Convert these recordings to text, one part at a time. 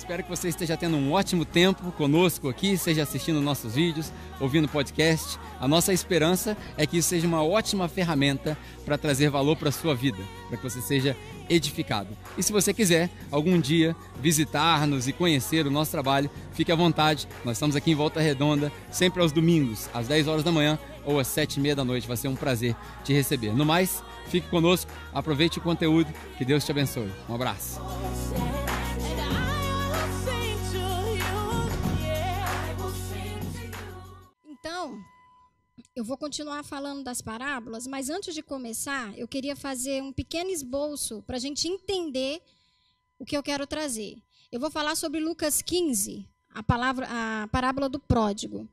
Espero que você esteja tendo um ótimo tempo conosco aqui, seja assistindo nossos vídeos, ouvindo podcast. A nossa esperança é que isso seja uma ótima ferramenta para trazer valor para a sua vida, para que você seja edificado. E se você quiser algum dia visitar-nos e conhecer o nosso trabalho, fique à vontade. Nós estamos aqui em Volta Redonda, sempre aos domingos, às 10 horas da manhã ou às 7 e meia da noite. Vai ser um prazer te receber. No mais, fique conosco, aproveite o conteúdo, que Deus te abençoe. Um abraço. Eu vou continuar falando das parábolas, mas antes de começar, eu queria fazer um pequeno esboço para a gente entender o que eu quero trazer. Eu vou falar sobre Lucas 15, a, palavra, a parábola do pródigo.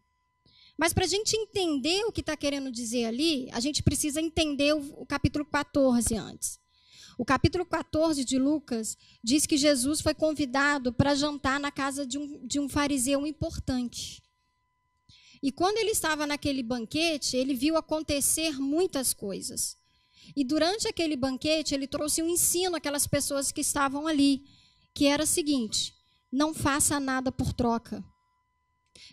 Mas para a gente entender o que está querendo dizer ali, a gente precisa entender o, o capítulo 14 antes. O capítulo 14 de Lucas diz que Jesus foi convidado para jantar na casa de um, de um fariseu importante. E quando ele estava naquele banquete, ele viu acontecer muitas coisas. E durante aquele banquete, ele trouxe um ensino àquelas pessoas que estavam ali, que era o seguinte: não faça nada por troca.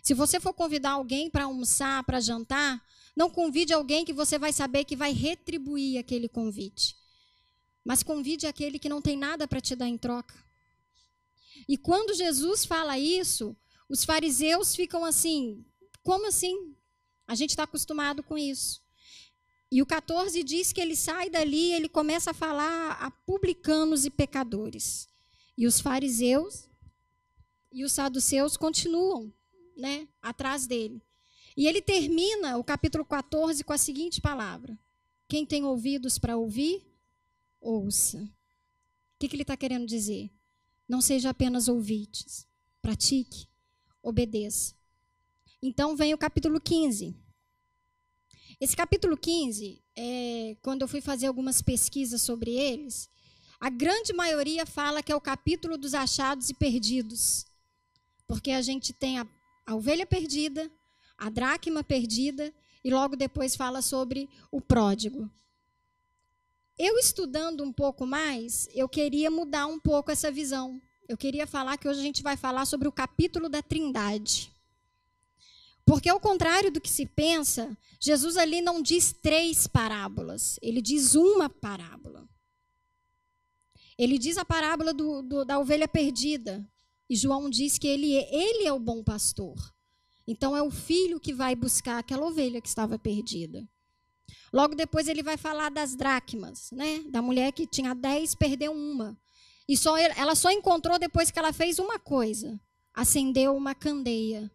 Se você for convidar alguém para almoçar, para jantar, não convide alguém que você vai saber que vai retribuir aquele convite. Mas convide aquele que não tem nada para te dar em troca. E quando Jesus fala isso, os fariseus ficam assim: como assim? A gente está acostumado com isso. E o 14 diz que ele sai dali, ele começa a falar a publicanos e pecadores. E os fariseus e os saduceus continuam, né, atrás dele. E ele termina o capítulo 14 com a seguinte palavra: Quem tem ouvidos para ouvir, ouça. O que, que ele está querendo dizer? Não seja apenas ouvintes, pratique, obedeça. Então vem o capítulo 15. Esse capítulo 15, é, quando eu fui fazer algumas pesquisas sobre eles, a grande maioria fala que é o capítulo dos achados e perdidos. Porque a gente tem a, a ovelha perdida, a dracma perdida, e logo depois fala sobre o pródigo. Eu estudando um pouco mais, eu queria mudar um pouco essa visão. Eu queria falar que hoje a gente vai falar sobre o capítulo da Trindade. Porque, ao contrário do que se pensa, Jesus ali não diz três parábolas, ele diz uma parábola. Ele diz a parábola do, do, da ovelha perdida. E João diz que ele, ele é o bom pastor. Então, é o filho que vai buscar aquela ovelha que estava perdida. Logo depois, ele vai falar das dracmas, né? da mulher que tinha dez, perdeu uma. E só, ela só encontrou depois que ela fez uma coisa: acendeu uma candeia.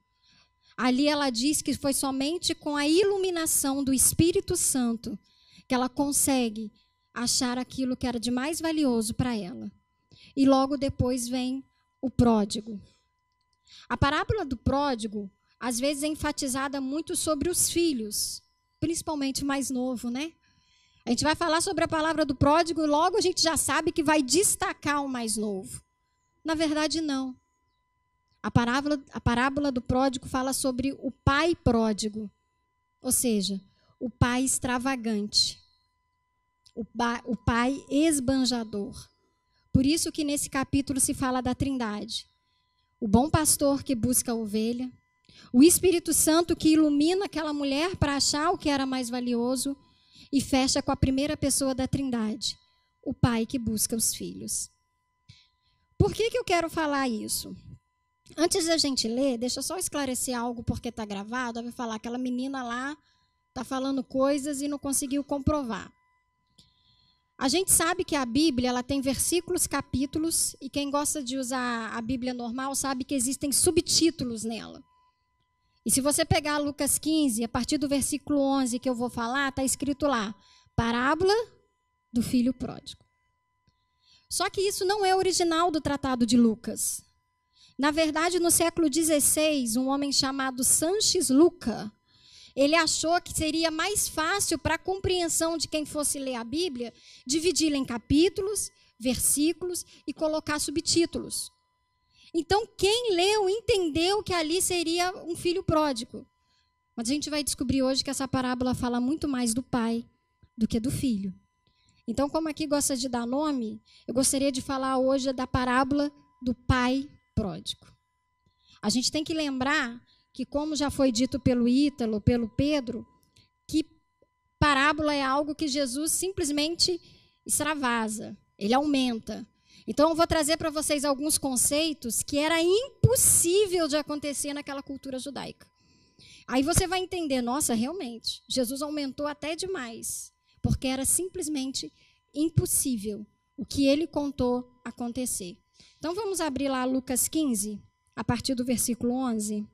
Ali ela diz que foi somente com a iluminação do Espírito Santo que ela consegue achar aquilo que era de mais valioso para ela. E logo depois vem o pródigo. A parábola do pródigo, às vezes, é enfatizada muito sobre os filhos, principalmente o mais novo, né? A gente vai falar sobre a palavra do pródigo e logo a gente já sabe que vai destacar o mais novo. Na verdade, não. A parábola, a parábola do pródigo fala sobre o pai pródigo, ou seja, o pai extravagante, o, o pai esbanjador. Por isso que nesse capítulo se fala da trindade. O bom pastor que busca a ovelha, o Espírito Santo que ilumina aquela mulher para achar o que era mais valioso e fecha com a primeira pessoa da trindade, o pai que busca os filhos. Por que, que eu quero falar isso? Antes da gente ler, deixa eu só esclarecer algo porque está gravado. Eu vou falar aquela menina lá está falando coisas e não conseguiu comprovar. A gente sabe que a Bíblia ela tem versículos, capítulos, e quem gosta de usar a Bíblia normal sabe que existem subtítulos nela. E se você pegar Lucas 15, a partir do versículo 11 que eu vou falar, está escrito lá: Parábola do filho pródigo. Só que isso não é original do tratado de Lucas. Na verdade, no século XVI, um homem chamado Sanches Luca, ele achou que seria mais fácil para a compreensão de quem fosse ler a Bíblia, dividi-la em capítulos, versículos e colocar subtítulos. Então, quem leu entendeu que ali seria um filho pródigo. Mas a gente vai descobrir hoje que essa parábola fala muito mais do pai do que do filho. Então, como aqui gosta de dar nome, eu gostaria de falar hoje da parábola do pai pródigo. A gente tem que lembrar que, como já foi dito pelo Ítalo, pelo Pedro, que parábola é algo que Jesus simplesmente extravasa, ele aumenta. Então, eu vou trazer para vocês alguns conceitos que era impossível de acontecer naquela cultura judaica. Aí você vai entender, nossa, realmente, Jesus aumentou até demais, porque era simplesmente impossível o que ele contou acontecer. Então vamos abrir lá Lucas 15, a partir do versículo 11.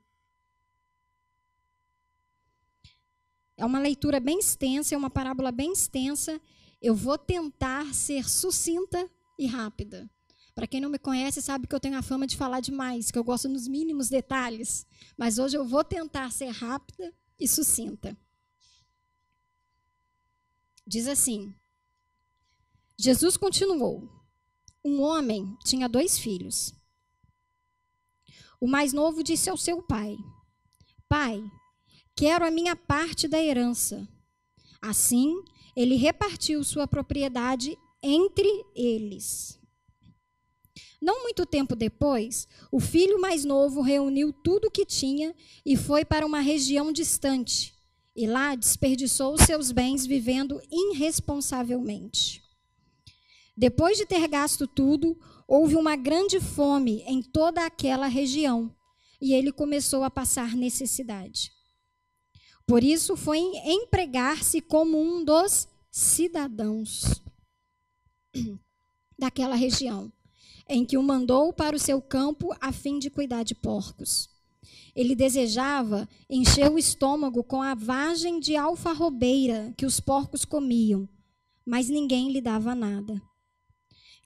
É uma leitura bem extensa, é uma parábola bem extensa. Eu vou tentar ser sucinta e rápida. Para quem não me conhece, sabe que eu tenho a fama de falar demais, que eu gosto nos mínimos detalhes. Mas hoje eu vou tentar ser rápida e sucinta. Diz assim: Jesus continuou: Um homem tinha dois filhos. O mais novo disse ao seu pai: Pai, quero a minha parte da herança. Assim, ele repartiu sua propriedade entre eles. Não muito tempo depois, o filho mais novo reuniu tudo o que tinha e foi para uma região distante. E lá desperdiçou seus bens vivendo irresponsavelmente. Depois de ter gasto tudo, houve uma grande fome em toda aquela região e ele começou a passar necessidade. Por isso foi empregar-se como um dos cidadãos daquela região, em que o mandou para o seu campo a fim de cuidar de porcos. Ele desejava encher o estômago com a vagem de alfarrobeira que os porcos comiam, mas ninguém lhe dava nada.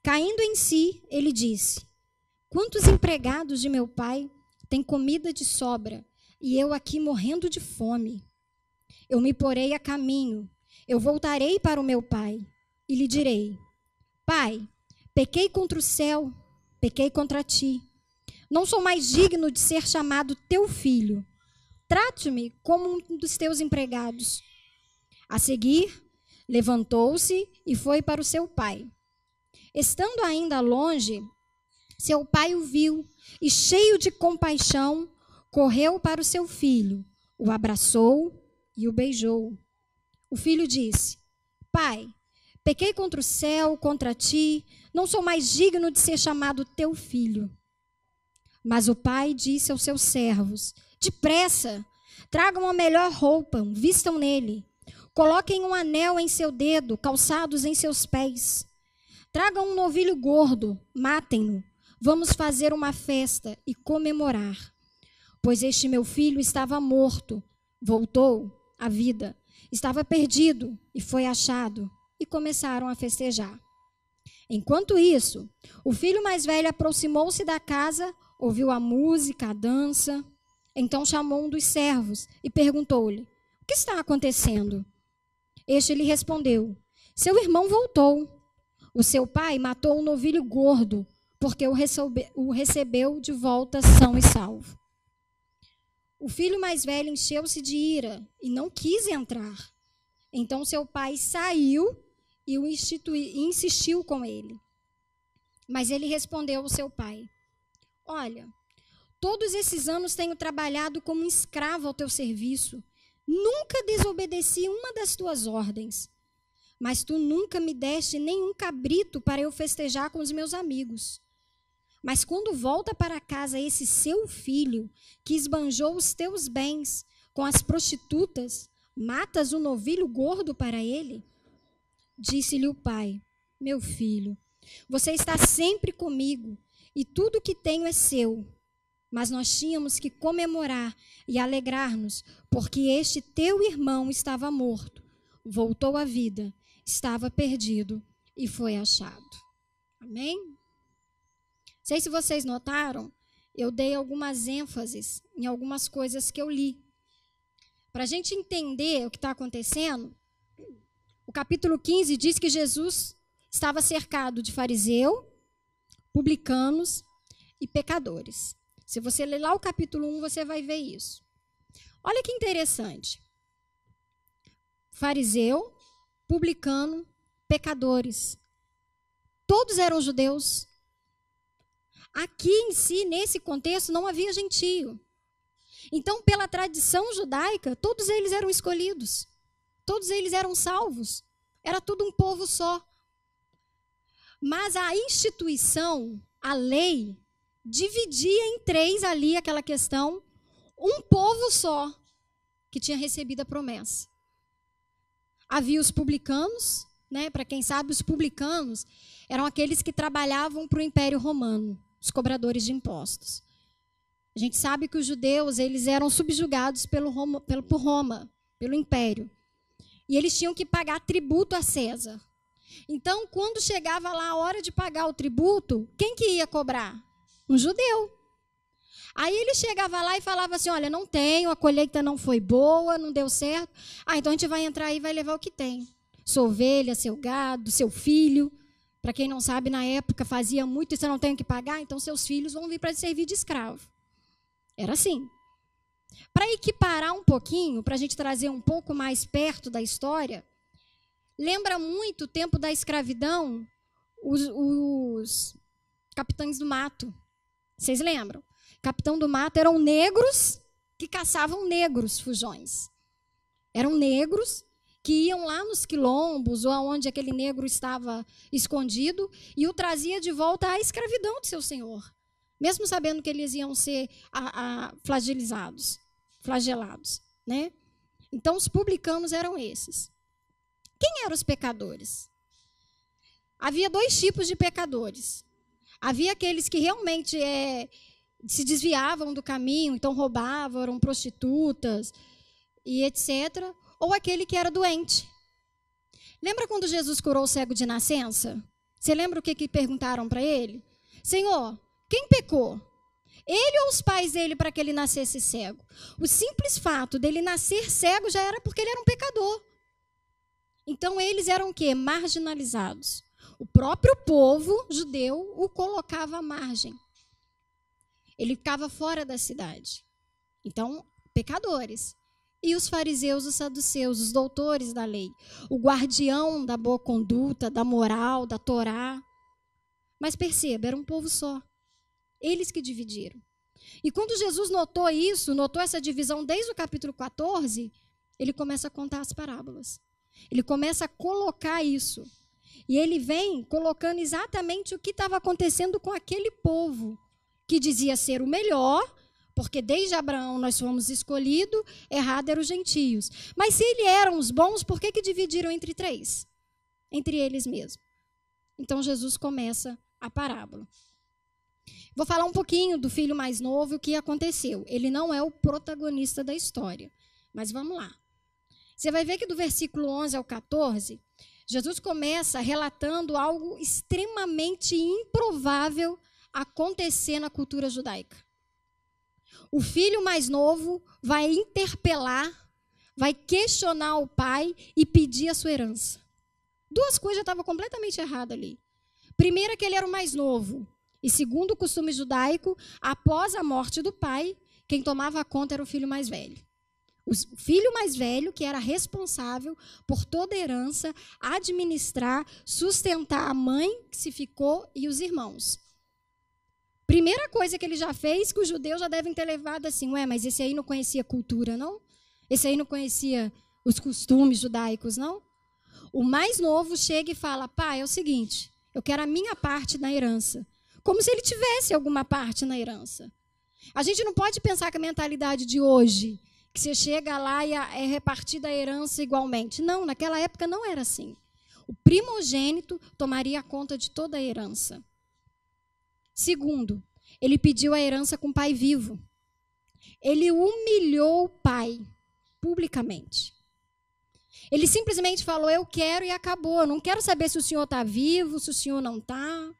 Caindo em si, ele disse: Quantos empregados de meu pai têm comida de sobra e eu aqui morrendo de fome? Eu me porei a caminho, eu voltarei para o meu pai e lhe direi: Pai, pequei contra o céu, pequei contra ti. Não sou mais digno de ser chamado teu filho. Trate-me como um dos teus empregados. A seguir, levantou-se e foi para o seu pai. Estando ainda longe, seu pai o viu e, cheio de compaixão, correu para o seu filho, o abraçou e o beijou. O filho disse: Pai, pequei contra o céu, contra ti, não sou mais digno de ser chamado teu filho. Mas o pai disse aos seus servos: Depressa, tragam a melhor roupa, vistam nele, coloquem um anel em seu dedo, calçados em seus pés. Tragam um novilho gordo, matem-no. Vamos fazer uma festa e comemorar. Pois este meu filho estava morto, voltou à vida. Estava perdido e foi achado. E começaram a festejar. Enquanto isso, o filho mais velho aproximou-se da casa, ouviu a música, a dança. Então chamou um dos servos e perguntou-lhe: O que está acontecendo? Este lhe respondeu: Seu irmão voltou o seu pai matou um novilho gordo, porque o, recebe, o recebeu de volta são e salvo. O filho mais velho encheu-se de ira e não quis entrar. Então seu pai saiu e o institui, insistiu com ele. Mas ele respondeu ao seu pai: Olha, todos esses anos tenho trabalhado como escravo ao teu serviço. Nunca desobedeci uma das tuas ordens mas tu nunca me deste nenhum cabrito para eu festejar com os meus amigos. Mas quando volta para casa esse seu filho, que esbanjou os teus bens com as prostitutas, matas o um novilho gordo para ele? Disse-lhe o pai: Meu filho, você está sempre comigo e tudo que tenho é seu. Mas nós tínhamos que comemorar e alegrar-nos, porque este teu irmão estava morto, voltou à vida estava perdido e foi achado. Amém? Não sei se vocês notaram, eu dei algumas ênfases em algumas coisas que eu li. Para a gente entender o que está acontecendo, o capítulo 15 diz que Jesus estava cercado de fariseu, publicanos e pecadores. Se você ler lá o capítulo 1, você vai ver isso. Olha que interessante. Fariseu, publicano, pecadores. Todos eram judeus. Aqui em si, nesse contexto, não havia gentio. Então, pela tradição judaica, todos eles eram escolhidos. Todos eles eram salvos. Era tudo um povo só. Mas a instituição, a lei, dividia em três ali aquela questão, um povo só que tinha recebido a promessa. Havia os publicanos, né? Para quem sabe, os publicanos eram aqueles que trabalhavam para o Império Romano, os cobradores de impostos. A gente sabe que os judeus eles eram subjugados pelo Roma, pelo, por Roma, pelo Império. E eles tinham que pagar tributo a César. Então, quando chegava lá a hora de pagar o tributo, quem que ia cobrar? Um judeu. Aí ele chegava lá e falava assim: Olha, não tenho, a colheita não foi boa, não deu certo. Ah, então a gente vai entrar aí e vai levar o que tem. Sua ovelha, seu gado, seu filho. Para quem não sabe, na época fazia muito e você não tem que pagar, então seus filhos vão vir para servir de escravo. Era assim. Para equiparar um pouquinho, para a gente trazer um pouco mais perto da história, lembra muito o tempo da escravidão, os, os capitães do mato. Vocês lembram? Capitão do mato eram negros que caçavam negros fujões. Eram negros que iam lá nos quilombos ou aonde aquele negro estava escondido e o trazia de volta à escravidão de seu senhor mesmo sabendo que eles iam ser a, a, flagelizados, flagelados, né? Então os publicanos eram esses. Quem eram os pecadores? Havia dois tipos de pecadores. Havia aqueles que realmente é, se desviavam do caminho, então roubavam, eram prostitutas e etc. Ou aquele que era doente. Lembra quando Jesus curou o cego de nascença? Você lembra o que, que perguntaram para ele? Senhor, quem pecou? Ele ou os pais dele para que ele nascesse cego? O simples fato dele nascer cego já era porque ele era um pecador. Então eles eram o quê? Marginalizados. O próprio povo judeu o colocava à margem. Ele ficava fora da cidade. Então, pecadores. E os fariseus, os saduceus, os doutores da lei, o guardião da boa conduta, da moral, da Torá. Mas perceba, era um povo só. Eles que dividiram. E quando Jesus notou isso, notou essa divisão desde o capítulo 14, ele começa a contar as parábolas. Ele começa a colocar isso. E ele vem colocando exatamente o que estava acontecendo com aquele povo que dizia ser o melhor, porque desde Abraão nós fomos escolhidos, errado eram os gentios. Mas se eles eram os bons, por que, que dividiram entre três? Entre eles mesmos. Então Jesus começa a parábola. Vou falar um pouquinho do filho mais novo e o que aconteceu. Ele não é o protagonista da história, mas vamos lá. Você vai ver que do versículo 11 ao 14, Jesus começa relatando algo extremamente improvável acontecer na cultura judaica. O filho mais novo vai interpelar, vai questionar o pai e pedir a sua herança. Duas coisas estavam completamente erradas ali. Primeiro, que ele era o mais novo. E segundo o costume judaico, após a morte do pai, quem tomava conta era o filho mais velho. O filho mais velho, que era responsável por toda a herança, administrar, sustentar a mãe que se ficou e os irmãos. Primeira coisa que ele já fez, que os judeus já devem ter levado assim, ué, mas esse aí não conhecia cultura, não? Esse aí não conhecia os costumes judaicos, não? O mais novo chega e fala: pai, é o seguinte, eu quero a minha parte na herança como se ele tivesse alguma parte na herança. A gente não pode pensar que a mentalidade de hoje, que você chega lá e é repartida a herança igualmente. Não, naquela época não era assim. O primogênito tomaria conta de toda a herança. Segundo, ele pediu a herança com o pai vivo. Ele humilhou o pai publicamente. Ele simplesmente falou: Eu quero e acabou. Eu não quero saber se o senhor está vivo, se o senhor não está.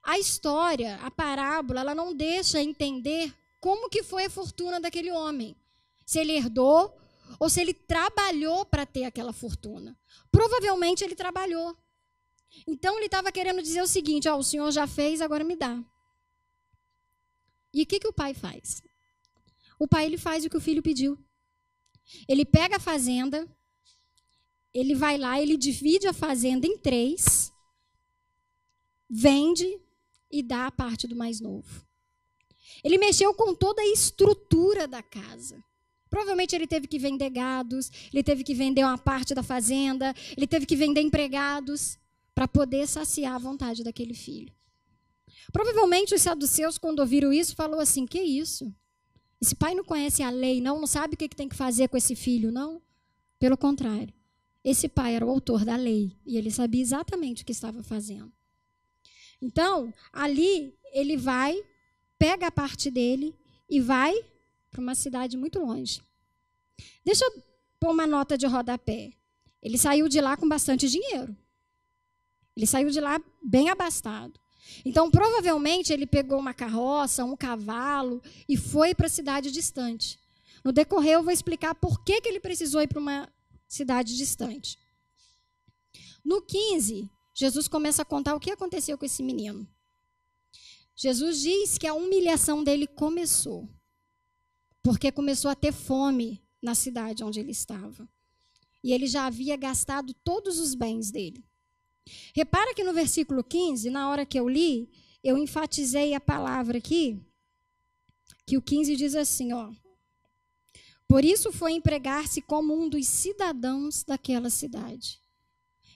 A história, a parábola, ela não deixa entender como que foi a fortuna daquele homem. Se ele herdou ou se ele trabalhou para ter aquela fortuna. Provavelmente ele trabalhou. Então ele estava querendo dizer o seguinte: ó, o senhor já fez, agora me dá. E o que, que o pai faz? O pai ele faz o que o filho pediu. Ele pega a fazenda, ele vai lá, ele divide a fazenda em três, vende e dá a parte do mais novo. Ele mexeu com toda a estrutura da casa. Provavelmente ele teve que vender gados, ele teve que vender uma parte da fazenda, ele teve que vender empregados para poder saciar a vontade daquele filho. Provavelmente os saduceus, quando ouviram isso, falou assim: "Que isso? Esse pai não conhece a lei, não, não sabe o que tem que fazer com esse filho, não? Pelo contrário, esse pai era o autor da lei e ele sabia exatamente o que estava fazendo. Então, ali ele vai, pega a parte dele e vai para uma cidade muito longe. Deixa eu pôr uma nota de rodapé. Ele saiu de lá com bastante dinheiro. Ele saiu de lá bem abastado. Então, provavelmente, ele pegou uma carroça, um cavalo e foi para a cidade distante. No decorrer, eu vou explicar por que, que ele precisou ir para uma cidade distante. No 15, Jesus começa a contar o que aconteceu com esse menino. Jesus diz que a humilhação dele começou, porque começou a ter fome na cidade onde ele estava. E ele já havia gastado todos os bens dele. Repara que no versículo 15, na hora que eu li, eu enfatizei a palavra aqui, que o 15 diz assim, ó. Por isso foi empregar-se como um dos cidadãos daquela cidade.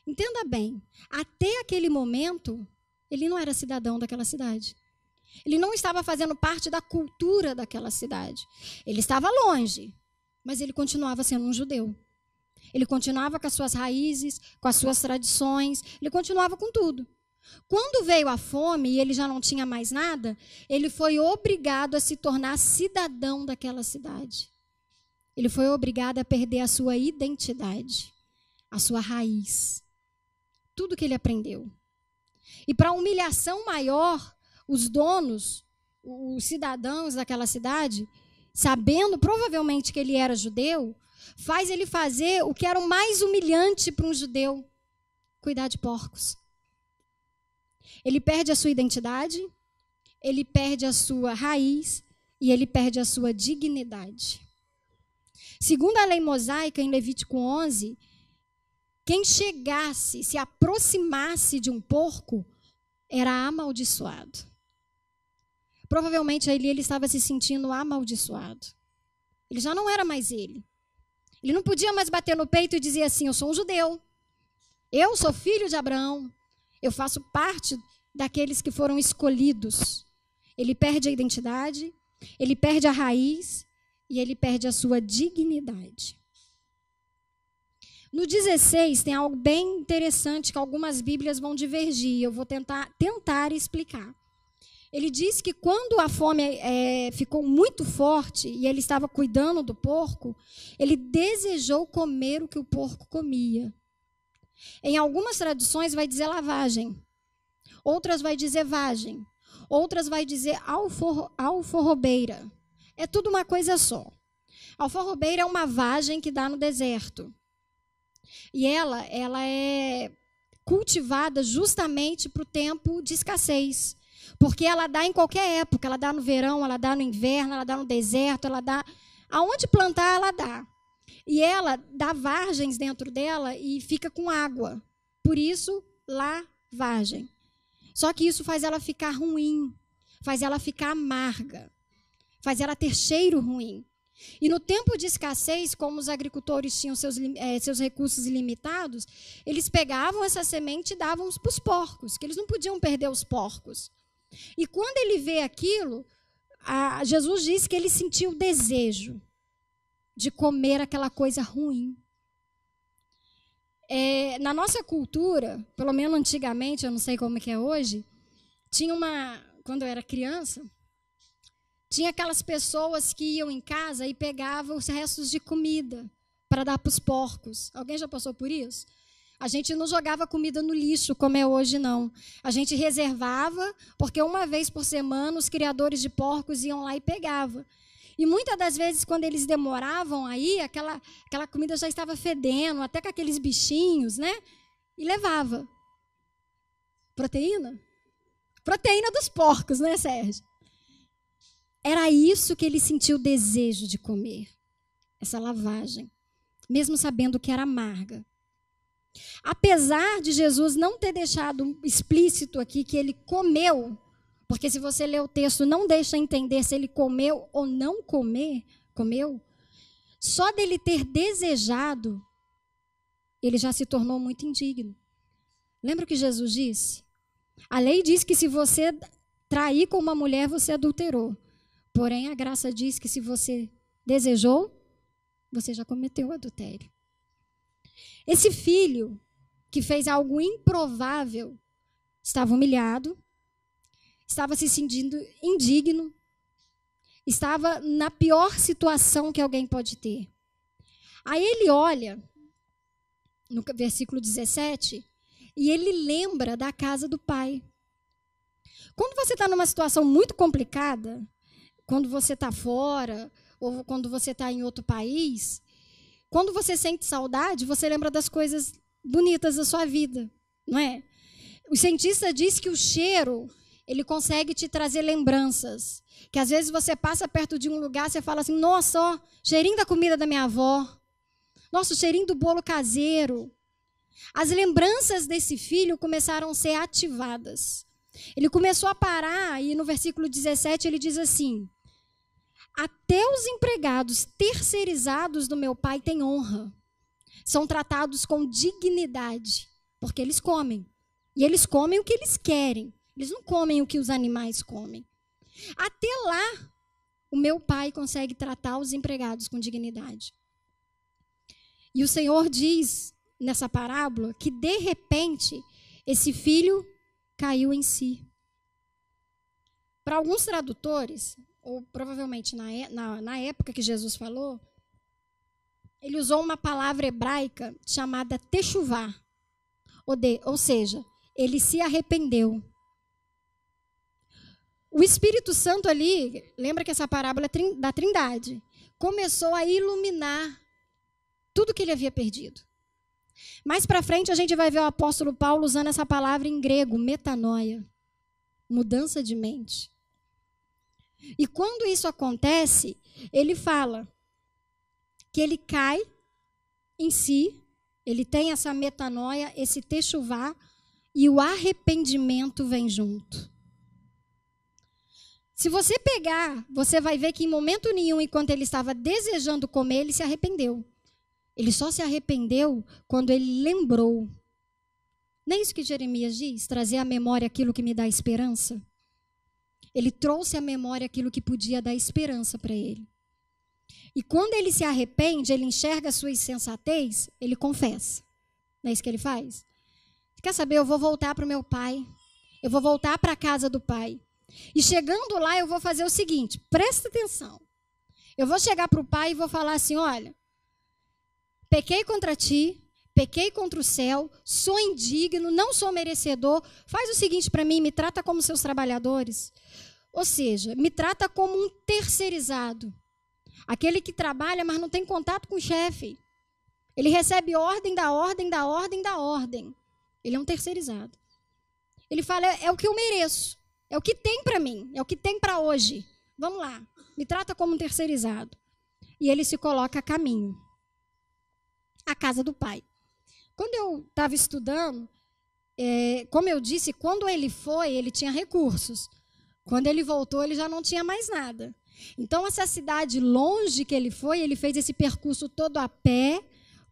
Entenda bem, até aquele momento, ele não era cidadão daquela cidade. Ele não estava fazendo parte da cultura daquela cidade. Ele estava longe, mas ele continuava sendo um judeu. Ele continuava com as suas raízes, com as suas tradições, ele continuava com tudo. Quando veio a fome e ele já não tinha mais nada, ele foi obrigado a se tornar cidadão daquela cidade. Ele foi obrigado a perder a sua identidade, a sua raiz, tudo que ele aprendeu. E para humilhação maior, os donos, os cidadãos daquela cidade, sabendo provavelmente que ele era judeu, faz ele fazer o que era o mais humilhante para um judeu: cuidar de porcos. Ele perde a sua identidade, ele perde a sua raiz e ele perde a sua dignidade. Segundo a lei mosaica, em Levítico 11, quem chegasse, se aproximasse de um porco, era amaldiçoado. Provavelmente ali ele estava se sentindo amaldiçoado. Ele já não era mais ele. Ele não podia mais bater no peito e dizer assim: Eu sou um judeu. Eu sou filho de Abraão. Eu faço parte daqueles que foram escolhidos. Ele perde a identidade, ele perde a raiz e ele perde a sua dignidade. No 16 tem algo bem interessante que algumas Bíblias vão divergir. Eu vou tentar, tentar explicar. Ele diz que quando a fome é, ficou muito forte e ele estava cuidando do porco, ele desejou comer o que o porco comia. Em algumas traduções vai dizer lavagem, outras vai dizer vagem, outras vai dizer alfor, alforrobeira. É tudo uma coisa só. Alforrobeira é uma vagem que dá no deserto. E ela, ela é cultivada justamente para o tempo de escassez. Porque ela dá em qualquer época, ela dá no verão, ela dá no inverno, ela dá no deserto, ela dá aonde plantar, ela dá. E ela dá vargens dentro dela e fica com água. Por isso, lavagem. Só que isso faz ela ficar ruim, faz ela ficar amarga, faz ela ter cheiro ruim. E no tempo de escassez, como os agricultores tinham seus, é, seus recursos ilimitados, eles pegavam essa semente e davam para os porcos, que eles não podiam perder os porcos. E quando ele vê aquilo, Jesus diz que ele sentiu desejo de comer aquela coisa ruim. É, na nossa cultura, pelo menos antigamente, eu não sei como é que é hoje, tinha uma, quando eu era criança, tinha aquelas pessoas que iam em casa e pegavam os restos de comida para dar para os porcos. Alguém já passou por isso? A gente não jogava comida no lixo, como é hoje, não. A gente reservava, porque uma vez por semana os criadores de porcos iam lá e pegavam. E muitas das vezes, quando eles demoravam aí, aquela, aquela comida já estava fedendo, até com aqueles bichinhos, né? E levava. Proteína? Proteína dos porcos, né, Sérgio? Era isso que ele sentiu o desejo de comer. Essa lavagem. Mesmo sabendo que era amarga. Apesar de Jesus não ter deixado explícito aqui que ele comeu Porque se você ler o texto, não deixa entender se ele comeu ou não comer, comeu. Só dele ter desejado, ele já se tornou muito indigno. Lembra o que Jesus disse? A lei diz que se você trair com uma mulher, você adulterou. Porém, a graça diz que se você desejou, você já cometeu adultério. Esse filho que fez algo improvável estava humilhado, estava se sentindo indigno, estava na pior situação que alguém pode ter. Aí ele olha no versículo 17 e ele lembra da casa do pai. Quando você está numa situação muito complicada, quando você está fora ou quando você está em outro país, quando você sente saudade, você lembra das coisas bonitas da sua vida, não é? O cientista diz que o cheiro ele consegue te trazer lembranças. Que às vezes você passa perto de um lugar, você fala assim: nossa, ó, cheirinho da comida da minha avó. Nossa, cheirinho do bolo caseiro. As lembranças desse filho começaram a ser ativadas. Ele começou a parar, e no versículo 17 ele diz assim: Até os empregados terceirizados do meu pai têm honra. São tratados com dignidade, porque eles comem. E eles comem o que eles querem. Eles não comem o que os animais comem. Até lá, o meu pai consegue tratar os empregados com dignidade. E o Senhor diz nessa parábola que, de repente, esse filho caiu em si. Para alguns tradutores, ou provavelmente na, na, na época que Jesus falou, ele usou uma palavra hebraica chamada techuvá, ou, de, ou seja, ele se arrependeu. O Espírito Santo ali, lembra que essa parábola é da Trindade, começou a iluminar tudo que ele havia perdido. Mais para frente a gente vai ver o apóstolo Paulo usando essa palavra em grego, metanoia, mudança de mente. E quando isso acontece, ele fala que ele cai em si, ele tem essa metanoia, esse techuvá, e o arrependimento vem junto. Se você pegar, você vai ver que em momento nenhum, enquanto ele estava desejando comer, ele se arrependeu. Ele só se arrependeu quando ele lembrou. Não é isso que Jeremias diz? Trazer à memória aquilo que me dá esperança? Ele trouxe à memória aquilo que podia dar esperança para ele. E quando ele se arrepende, ele enxerga a sua insensatez, ele confessa. Não é isso que ele faz? Quer saber? Eu vou voltar para o meu pai. Eu vou voltar para a casa do pai. E chegando lá, eu vou fazer o seguinte: presta atenção. Eu vou chegar para o pai e vou falar assim: olha, pequei contra ti, pequei contra o céu, sou indigno, não sou merecedor. Faz o seguinte para mim: me trata como seus trabalhadores. Ou seja, me trata como um terceirizado. Aquele que trabalha, mas não tem contato com o chefe. Ele recebe ordem da ordem, da ordem, da ordem. Ele é um terceirizado. Ele fala: é, é o que eu mereço. É o que tem para mim, é o que tem para hoje. Vamos lá, me trata como um terceirizado. E ele se coloca a caminho a casa do pai. Quando eu estava estudando, é, como eu disse, quando ele foi, ele tinha recursos. Quando ele voltou, ele já não tinha mais nada. Então, essa cidade longe que ele foi, ele fez esse percurso todo a pé,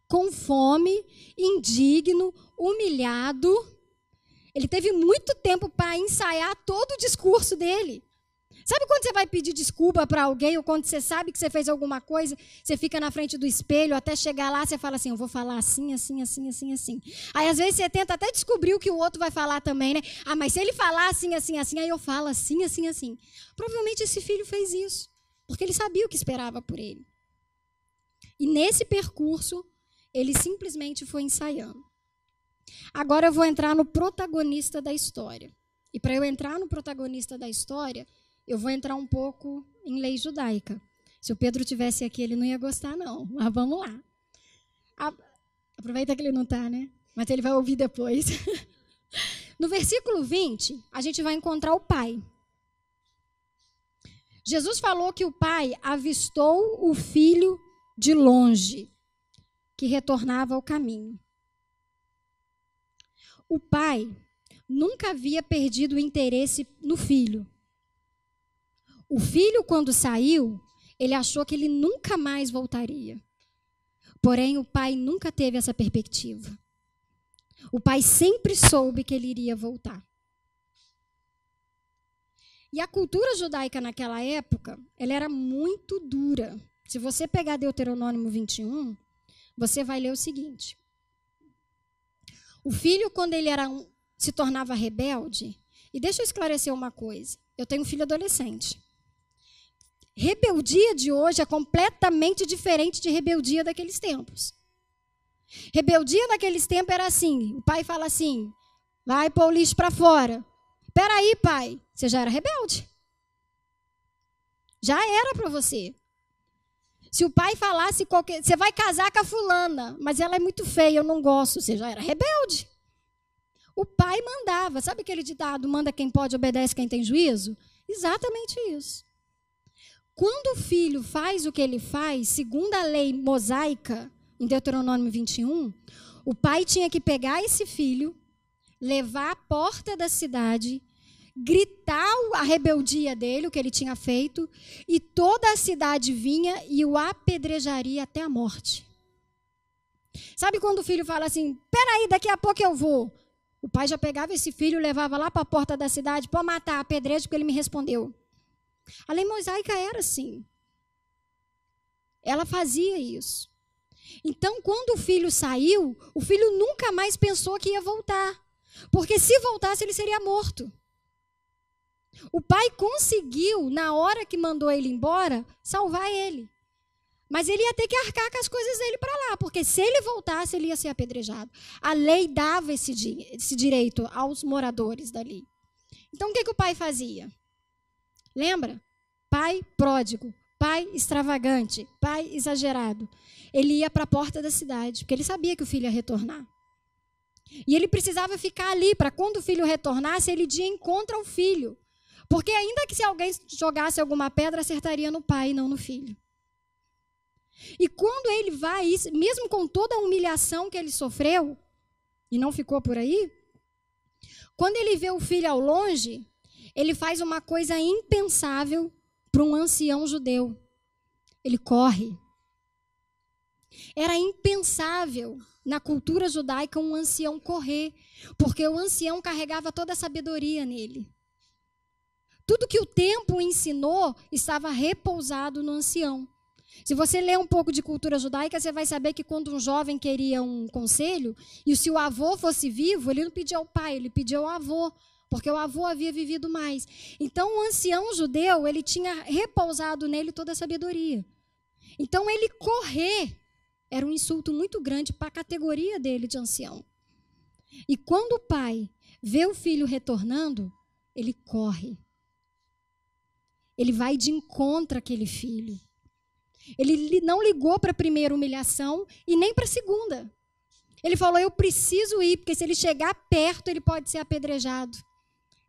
com fome, indigno, humilhado ele teve muito tempo para ensaiar todo o discurso dele. Sabe quando você vai pedir desculpa para alguém ou quando você sabe que você fez alguma coisa, você fica na frente do espelho até chegar lá, você fala assim, eu vou falar assim, assim, assim, assim, assim. Aí às vezes você tenta até descobrir o que o outro vai falar também, né? Ah, mas se ele falar assim, assim, assim, aí eu falo assim, assim, assim. Provavelmente esse filho fez isso, porque ele sabia o que esperava por ele. E nesse percurso, ele simplesmente foi ensaiando. Agora eu vou entrar no protagonista da história. E para eu entrar no protagonista da história, eu vou entrar um pouco em lei judaica. Se o Pedro tivesse aqui, ele não ia gostar, não. Mas vamos lá. Aproveita que ele não está, né? Mas ele vai ouvir depois. no versículo 20, a gente vai encontrar o pai. Jesus falou que o pai avistou o filho de longe, que retornava ao caminho. O pai nunca havia perdido o interesse no filho. O filho, quando saiu, ele achou que ele nunca mais voltaria. Porém, o pai nunca teve essa perspectiva. O pai sempre soube que ele iria voltar. E a cultura judaica naquela época, ela era muito dura. Se você pegar Deuteronômio 21, você vai ler o seguinte: O filho, quando ele era um, se tornava rebelde, e deixa eu esclarecer uma coisa: eu tenho um filho adolescente. Rebeldia de hoje é completamente diferente de rebeldia daqueles tempos. Rebeldia daqueles tempos era assim: o pai fala assim, vai pôr o lixo para fora. Peraí, pai, você já era rebelde. Já era para você. Se o pai falasse qualquer. Você vai casar com a fulana, mas ela é muito feia, eu não gosto. Você já era rebelde. O pai mandava. Sabe aquele ditado: manda quem pode, obedece quem tem juízo? Exatamente isso. Quando o filho faz o que ele faz, segundo a lei mosaica, em Deuteronômio 21, o pai tinha que pegar esse filho, levar à porta da cidade, gritar a rebeldia dele, o que ele tinha feito, e toda a cidade vinha e o apedrejaria até a morte. Sabe quando o filho fala assim: peraí, daqui a pouco eu vou. O pai já pegava esse filho, levava lá para a porta da cidade para matar, apedrejo, porque ele me respondeu. A lei mosaica era assim. Ela fazia isso. Então, quando o filho saiu, o filho nunca mais pensou que ia voltar. Porque se voltasse, ele seria morto. O pai conseguiu, na hora que mandou ele embora, salvar ele. Mas ele ia ter que arcar com as coisas dele para lá, porque se ele voltasse, ele ia ser apedrejado. A lei dava esse, esse direito aos moradores dali. Então, o que, que o pai fazia? Lembra? Pai pródigo, pai extravagante, pai exagerado ele ia para a porta da cidade, porque ele sabia que o filho ia retornar. E ele precisava ficar ali para quando o filho retornasse, ele ia encontrar o filho. Porque ainda que se alguém jogasse alguma pedra, acertaria no pai e não no filho. E quando ele vai, mesmo com toda a humilhação que ele sofreu, e não ficou por aí, quando ele vê o filho ao longe, ele faz uma coisa impensável para um ancião judeu. Ele corre. Era impensável na cultura judaica um ancião correr, porque o ancião carregava toda a sabedoria nele. Tudo que o tempo ensinou estava repousado no ancião. Se você ler um pouco de cultura judaica, você vai saber que quando um jovem queria um conselho, e se o avô fosse vivo, ele não pedia ao pai, ele pedia ao avô, porque o avô havia vivido mais. Então, o ancião judeu, ele tinha repousado nele toda a sabedoria. Então, ele correr era um insulto muito grande para a categoria dele de ancião. E quando o pai vê o filho retornando, ele corre. Ele vai de encontro àquele filho. Ele não ligou para a primeira humilhação e nem para a segunda. Ele falou: Eu preciso ir, porque se ele chegar perto, ele pode ser apedrejado.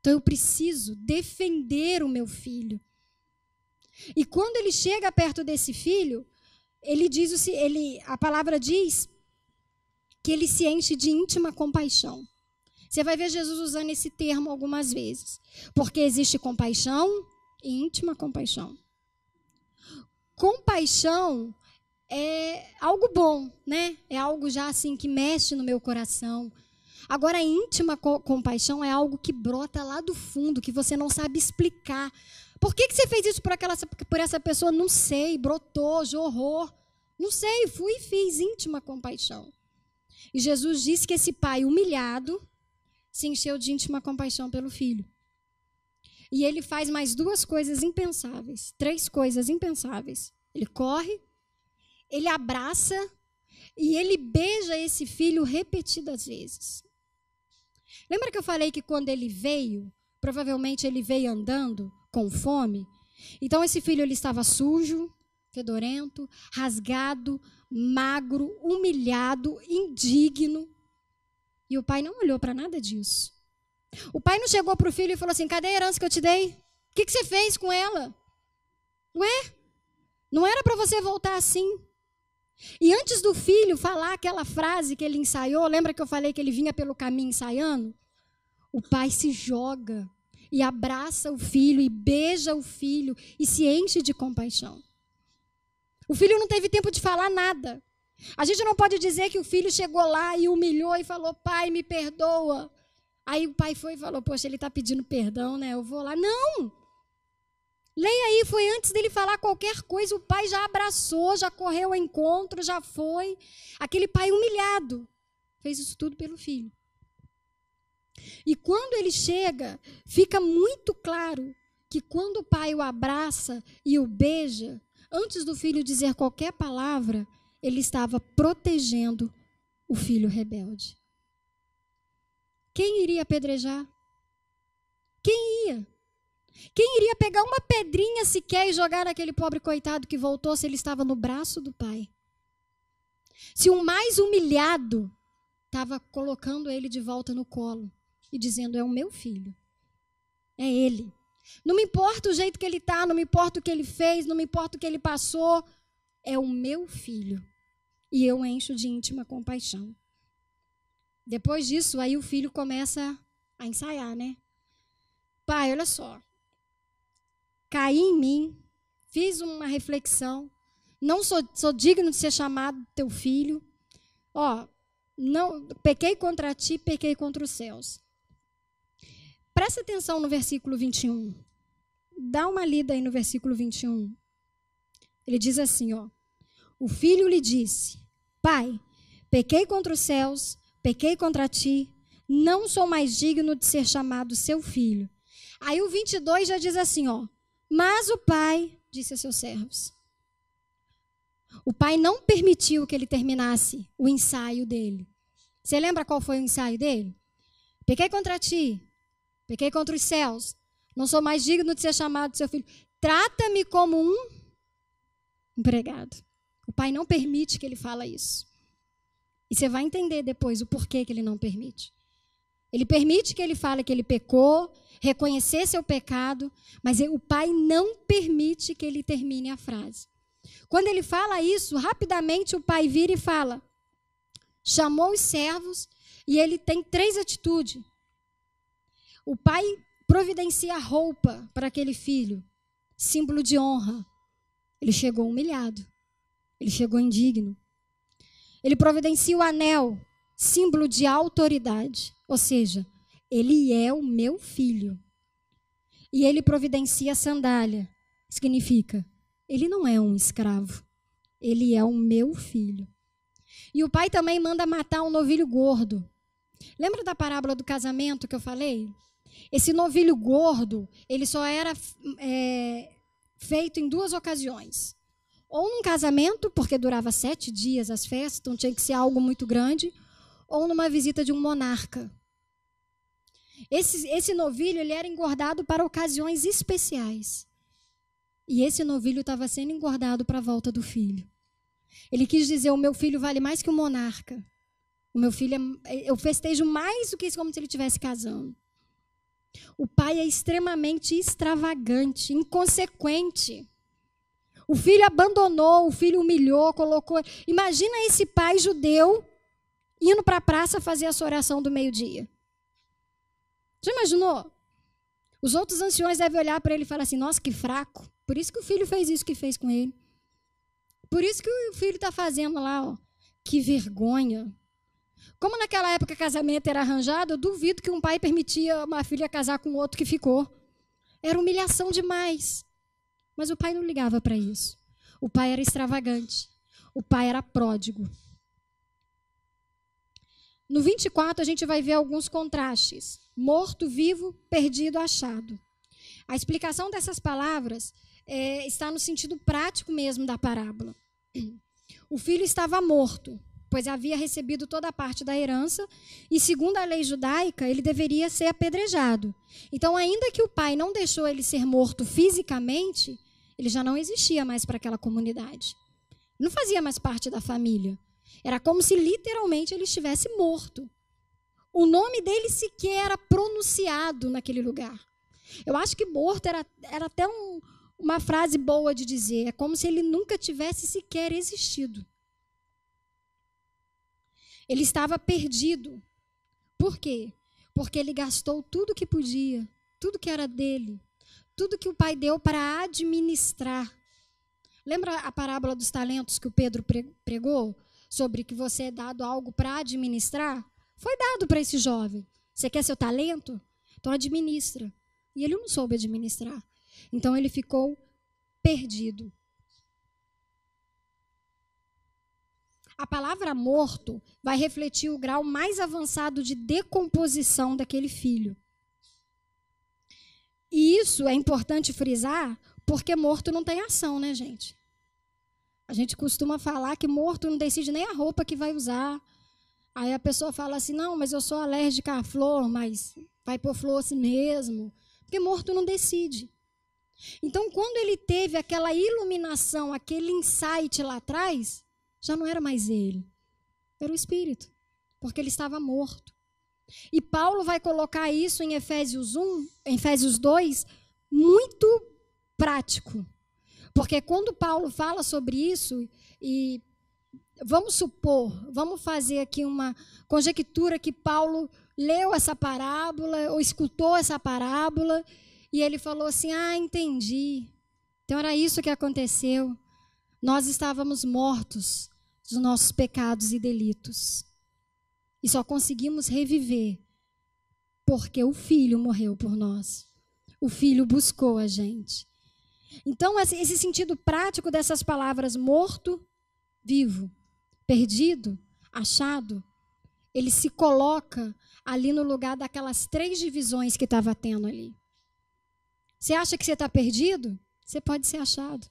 Então eu preciso defender o meu filho. E quando ele chega perto desse filho, ele diz, ele, a palavra diz que ele se enche de íntima compaixão. Você vai ver Jesus usando esse termo algumas vezes, porque existe compaixão e íntima compaixão. Compaixão é algo bom, né? É algo já assim que mexe no meu coração. Agora, a íntima co compaixão é algo que brota lá do fundo, que você não sabe explicar. Por que, que você fez isso por, aquela, por essa pessoa? Não sei, brotou, jorrou. Não sei, fui e fiz íntima compaixão. E Jesus disse que esse pai humilhado se encheu de íntima compaixão pelo filho. E ele faz mais duas coisas impensáveis, três coisas impensáveis. Ele corre, ele abraça e ele beija esse filho repetidas vezes. Lembra que eu falei que quando ele veio, provavelmente ele veio andando com fome? Então esse filho ele estava sujo, fedorento, rasgado, magro, humilhado, indigno. E o pai não olhou para nada disso. O pai não chegou para o filho e falou assim: cadê a herança que eu te dei? O que, que você fez com ela? Ué? Não era para você voltar assim. E antes do filho falar aquela frase que ele ensaiou, lembra que eu falei que ele vinha pelo caminho ensaiando? o pai se joga e abraça o filho e beija o filho e se enche de compaixão. O filho não teve tempo de falar nada. A gente não pode dizer que o filho chegou lá e humilhou e falou: Pai, me perdoa. Aí o pai foi e falou: Poxa, ele está pedindo perdão, né? Eu vou lá. Não! Leia aí, foi antes dele falar qualquer coisa, o pai já abraçou, já correu ao encontro, já foi. Aquele pai humilhado fez isso tudo pelo filho. E quando ele chega, fica muito claro que quando o pai o abraça e o beija, antes do filho dizer qualquer palavra, ele estava protegendo o filho rebelde. Quem iria apedrejar? Quem ia? Quem iria pegar uma pedrinha sequer e jogar naquele pobre coitado que voltou se ele estava no braço do pai? Se o mais humilhado estava colocando ele de volta no colo e dizendo: É o meu filho. É ele. Não me importa o jeito que ele está, não me importa o que ele fez, não me importa o que ele passou. É o meu filho. E eu encho de íntima compaixão. Depois disso, aí o filho começa a ensaiar, né? Pai, olha só. Caí em mim, fiz uma reflexão, não sou, sou digno de ser chamado teu filho. Ó, não pequei contra ti, pequei contra os céus. Presta atenção no versículo 21. Dá uma lida aí no versículo 21. Ele diz assim, ó: O filho lhe disse: Pai, pequei contra os céus, pequei contra ti, não sou mais digno de ser chamado seu filho. Aí o 22 já diz assim, ó: Mas o pai disse a seus servos: O pai não permitiu que ele terminasse o ensaio dele. Você lembra qual foi o ensaio dele? Pequei contra ti, Pequei contra os céus. Não sou mais digno de ser chamado de seu filho. Trata-me como um empregado. O pai não permite que ele fale isso. E você vai entender depois o porquê que ele não permite. Ele permite que ele fale que ele pecou, reconhecer seu pecado, mas o pai não permite que ele termine a frase. Quando ele fala isso, rapidamente o pai vira e fala: chamou os servos e ele tem três atitudes. O pai providencia roupa para aquele filho, símbolo de honra. Ele chegou humilhado. Ele chegou indigno. Ele providencia o anel, símbolo de autoridade. Ou seja, ele é o meu filho. E ele providencia a sandália. Significa, ele não é um escravo. Ele é o meu filho. E o pai também manda matar um novilho gordo. Lembra da parábola do casamento que eu falei? Esse novilho gordo, ele só era é, feito em duas ocasiões. Ou num casamento, porque durava sete dias as festas, então tinha que ser algo muito grande, ou numa visita de um monarca. Esse, esse novilho ele era engordado para ocasiões especiais. E esse novilho estava sendo engordado para a volta do filho. Ele quis dizer: o meu filho vale mais que o monarca. O meu filho, é, eu festejo mais do que isso, como se ele estivesse casando. O pai é extremamente extravagante, inconsequente. O filho abandonou, o filho humilhou, colocou. Imagina esse pai judeu indo para a praça fazer a sua oração do meio-dia. Já imaginou? Os outros anciões devem olhar para ele e falar assim: nossa, que fraco. Por isso que o filho fez isso que fez com ele. Por isso que o filho está fazendo lá, ó. Que vergonha. Como naquela época casamento era arranjado, eu duvido que um pai permitia uma filha casar com outro que ficou. Era humilhação demais. Mas o pai não ligava para isso. O pai era extravagante. O pai era pródigo. No 24, a gente vai ver alguns contrastes: morto, vivo, perdido, achado. A explicação dessas palavras é, está no sentido prático mesmo da parábola. O filho estava morto, pois havia recebido toda a parte da herança, e segundo a lei judaica, ele deveria ser apedrejado. Então, ainda que o pai não deixou ele ser morto fisicamente, ele já não existia mais para aquela comunidade. Não fazia mais parte da família. Era como se literalmente ele estivesse morto. O nome dele sequer era pronunciado naquele lugar. Eu acho que morto era, era até um, uma frase boa de dizer. É como se ele nunca tivesse sequer existido. Ele estava perdido. Por quê? porque ele gastou tudo que podia, tudo que era dele, tudo que o pai deu para administrar. Lembra a parábola dos talentos que o Pedro pregou? Sobre que você é dado algo para administrar? Foi dado para esse jovem. Você quer seu talento? Então administra. E ele não soube administrar. Então ele ficou perdido. A palavra morto vai refletir o grau mais avançado de decomposição daquele filho. E isso é importante frisar, porque morto não tem ação, né, gente? A gente costuma falar que morto não decide nem a roupa que vai usar. Aí a pessoa fala assim: não, mas eu sou alérgica à flor, mas vai pôr flor assim mesmo. Porque morto não decide. Então, quando ele teve aquela iluminação, aquele insight lá atrás, já não era mais ele, era o Espírito, porque ele estava morto. E Paulo vai colocar isso em Efésios 1, em Efésios 2, muito prático. Porque quando Paulo fala sobre isso, e vamos supor, vamos fazer aqui uma conjectura que Paulo leu essa parábola, ou escutou essa parábola, e ele falou assim: Ah, entendi. Então era isso que aconteceu. Nós estávamos mortos dos nossos pecados e delitos. E só conseguimos reviver porque o Filho morreu por nós. O Filho buscou a gente. Então, esse sentido prático dessas palavras morto, vivo, perdido, achado, ele se coloca ali no lugar daquelas três divisões que estava tendo ali. Você acha que você está perdido? Você pode ser achado.